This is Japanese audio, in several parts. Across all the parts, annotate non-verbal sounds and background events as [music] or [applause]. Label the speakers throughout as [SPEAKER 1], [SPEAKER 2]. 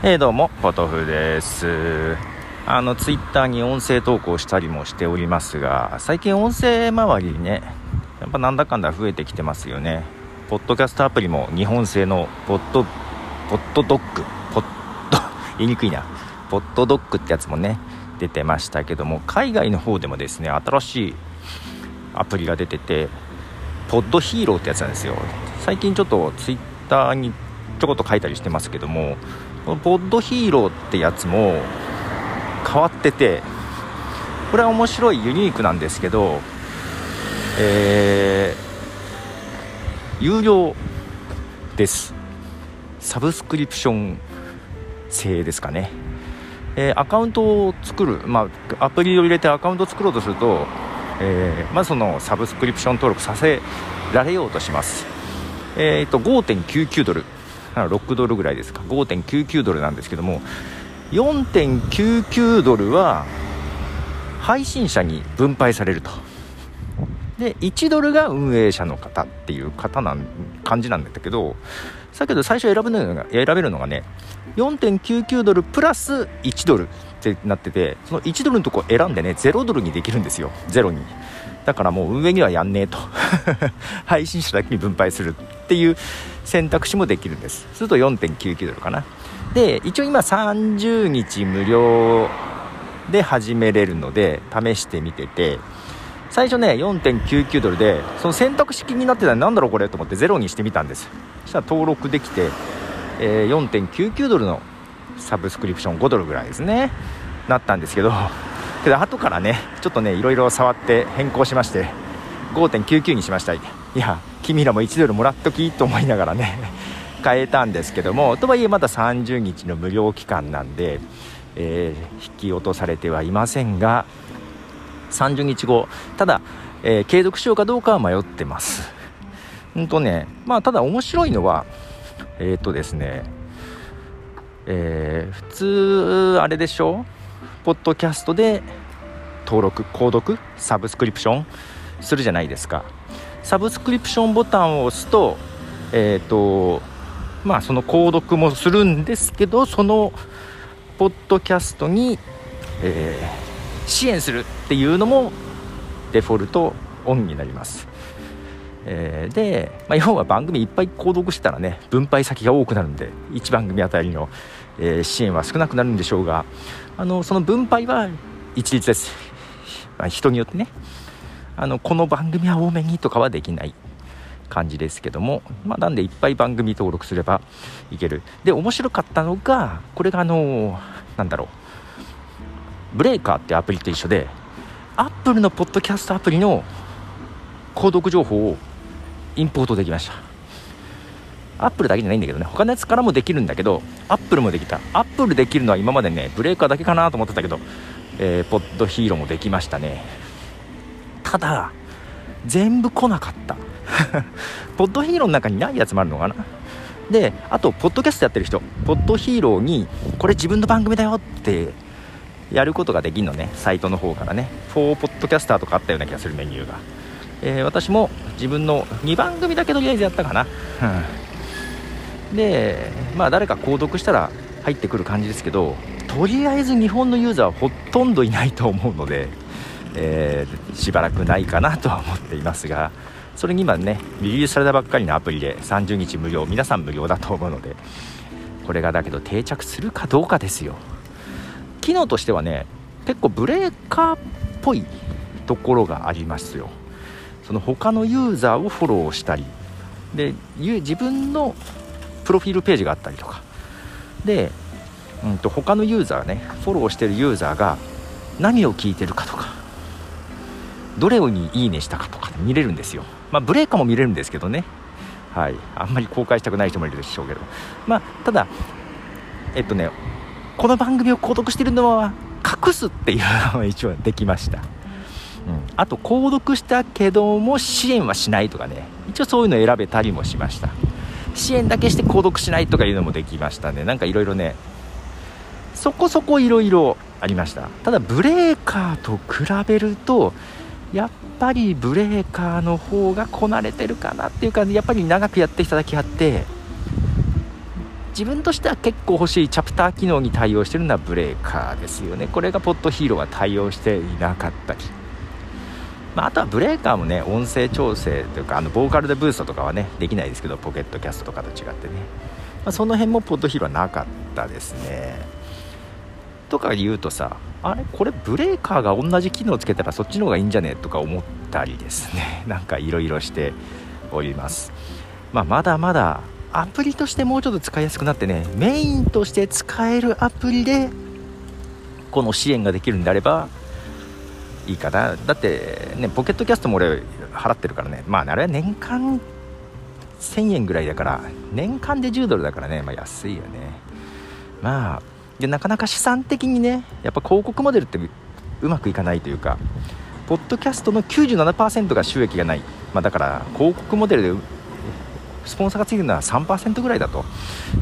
[SPEAKER 1] えー、どうも、ポトフです。あの、ツイッターに音声投稿したりもしておりますが、最近音声周りにね、やっぱなんだかんだ増えてきてますよね。ポッドキャストアプリも日本製のポッド、ポッドドッグ、ポッド、[laughs] 言いにくいな。ポッドドッグってやつもね、出てましたけども、海外の方でもですね、新しいアプリが出てて、ポッドヒーローってやつなんですよ。最近ちょっとツイッターにちょこっと書いたりしてますけども、このポッドヒーローってやつも変わっててこれは面白いユニークなんですけどえー、有料です。サブスクリプション制ですかね、えー、アカウントを作る、まあ、アプリを入れてアカウントを作ろうとすると、えー、まずそのサブスクリプション登録させられようとします。えーと5.99ドル。6ドルぐらいですか。5.99ドルなんですけども4.99ドルは配信者に分配されると。で1ドルが運営者の方っていう方なん感じなんだけどだけど最初選ぶのが選べるのがね4.99ドルプラス1ドルってなっててその1ドルのとこ選んでね0ドルにできるんですよ。0に。だからもう運営にはやんねえと。[laughs] 配信者だけに分配するっていう選択肢もできるんです。すると4.99ドルかな。で一応今30日無料で始めれるので試してみてて。最初ね4.99ドルでその選択式になってたら何だろうこれと思ってゼロにしてみたんです。そしたら登録できて、えー、4.99ドルのサブスクリプション5ドルぐらいですね。なったんですけど。けど後からねちょっとねいろいろ触って変更しまして5.99にしました。いや君らも1ドルもらっときと思いながらね [laughs] 変えたんですけどもとはいえまだ30日の無料期間なんで、えー、引き落とされてはいませんが30日後ただ、えー、継続しようかどうかは迷ってます。うんとねまあただ面白いのはえっ、ー、とですねえー、普通あれでしょ？ポッドキャストで登録購読サブスクリプションするじゃないですか。サブスクリプションボタンを押すとえっ、ー、とまあその購読もするんですけどそのポッドキャストに、えー、支援するっていうのもデフォルトオンになります、えー、で、まあ、要は番組いっぱい購読したらね分配先が多くなるんで1番組あたりの、えー、支援は少なくなるんでしょうがあのその分配は一律です、まあ、人によってね。あのこの番組は多めにとかはできない感じですけども、まあ、なんでいっぱい番組登録すればいける。で面白かったのがこれがあのなんだろう。ブレイカーってアプリと一緒でアップルのポッドキャストアプリの購読情報をインポートできました。アップルだけじゃないんだけどね。他のやつからもできるんだけどアップルもできた。アップルできるのは今までねブレーカーだけかなと思ってたけど、えー、 Podhero もできましたね。ただ全部来なかった。[laughs] Podhero の中にないやつもあるのかな。であとポッドキャストやってる人。ポッドヒーローにこれ自分の番組だよってやることができるのね。サイトの方からね。4ポッドキャスターとかあったような気がするメニューが、えー、私も自分の2番組だけとりあえずやったかな、うん。でまあ誰か購読したら入ってくる感じですけどとりあえず日本のユーザーはほとんどいないと思うので、えー、しばらくないかなとは思っていますがそれに今ねリリースされたばっかりのアプリで30日無料皆さん無料だと思うのでこれがだけど定着するかどうかですよ。機能としてはね結構ブレーカーっぽいところがありますよ。その他のユーザーをフォローしたりで自分のプロフィールページがあったりとか。で、うんと、他のユーザーねフォローしてるユーザーが何を聞いてるかとかどれにいいねしたかとか見れるんですよ。まあブレーカーも見れるんですけどね。はい。あんまり公開したくない人もいるでしょうけど。まあただえっとねこの番組を購読してるのは隠すっていうのは一応できました、うん、あと購読したけども支援はしないとかね。一応そういうの選べたりもしました。支援だけして購読しないとかいうのもできましたね。なんかいろいろね。そこそこいろいろありました。ただブレーカーと比べるとやっぱりブレーカーの方がこなれてるかなっていうかやっぱり長くやってきただけあって自分としては結構欲しいチャプター機能に対応してるのはブレーカーですよね。これがポッドヒーローは対応していなかったり、まあ、あとはブレーカーもね音声調整というかあのボーカルでブーストとかはねできないですけどポケットキャストとかと違ってね、まあ、その辺もポッドヒーローはなかったですね。とか言うとさあれ？これブレーカーが同じ機能つけたらそっちの方がいいんじゃねとか思ったりですね。[laughs] なんかいろいろしております。まあ、まだまだアプリとしてもうちょっと使いやすくなってねメインとして使えるアプリでこの支援ができるんであればいいかな。だってねポケットキャストも俺払ってるからね。まああれは年間1000円ぐらいだから年間で10ドルだからね、まあ、安いよね。まあでなかなか資産的にねやっぱ広告モデルってうまくいかないというかポッドキャストの97%が収益がない、まあ、だから広告モデルでスポンサーがついてるのは3%ぐらいだと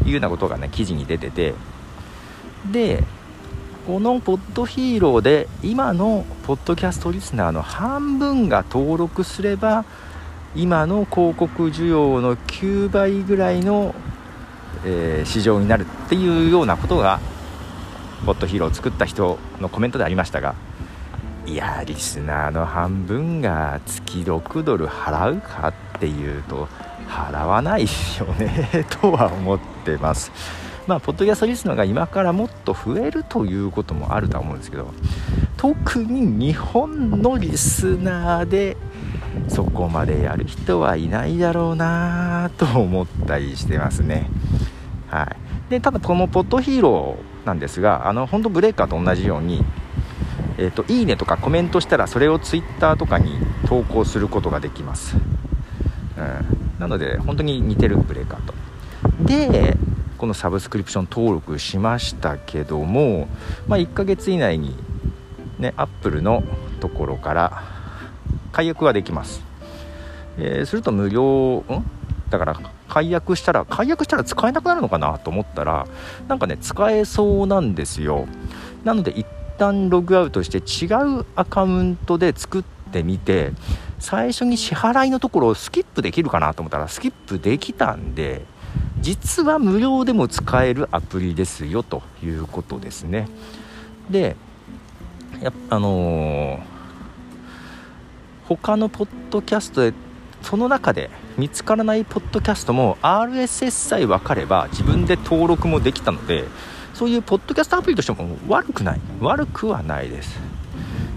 [SPEAKER 1] いうようなことがね記事に出てて。でこのポッドヒーローで今のポッドキャストリスナーの半分が登録すれば今の広告需要の9倍ぐらいの、えー、市場になるっていうようなことがポッドヒーローを作った人のコメントでありましたがいやリスナーの半分が月6ドル払うかってていうと払わないよねとは思ってます。まあ、ポッドキャストリスナーが今からもっと増えるということもあるとは思うんですけど特に日本のリスナーでそこまでやる人はいないだろうなと思ったりしてますね。はい、でただこのポッドヒーローなんですがあの本当ブレーカーと同じように、えーと、いいねとかコメントしたらそれをツイッターとかに投稿することができます。うん。なので本当に似てるブレーカーとでこのサブスクリプション登録しましたけども、まあ、1ヶ月以内にねアップルのところから解約ができます、えー、すると無料ん？だから解約したら解約したら使えなくなるのかなと思ったらなんかね使えそうなんですよ。なので一旦ログアウトして違うアカウントで作ってみて最初に支払いのところをスキップできるかなと思ったらスキップできたんで実は無料でも使えるアプリですよということですね。でやあのー、他のポッドキャストでその中で見つからないポッドキャストも RSS さえ分かれば自分で登録もできたのでそういうポッドキャストアプリとしても悪くない。悪くはないです。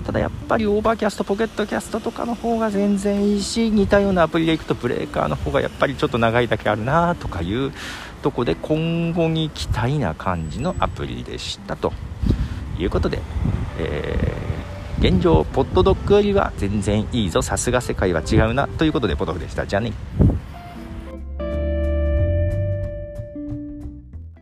[SPEAKER 1] ただやっぱり Overcast Pocket Casts とかの方が全然いいし似たようなアプリでいくとブレーカーの方がやっぱりちょっと長いだけあるなとかいうとこで今後に期待な感じのアプリでしたということで、えー、現状ポッドドッグよりは全然いいぞ。さすが世界は違うなということでポトフでした。じゃあね。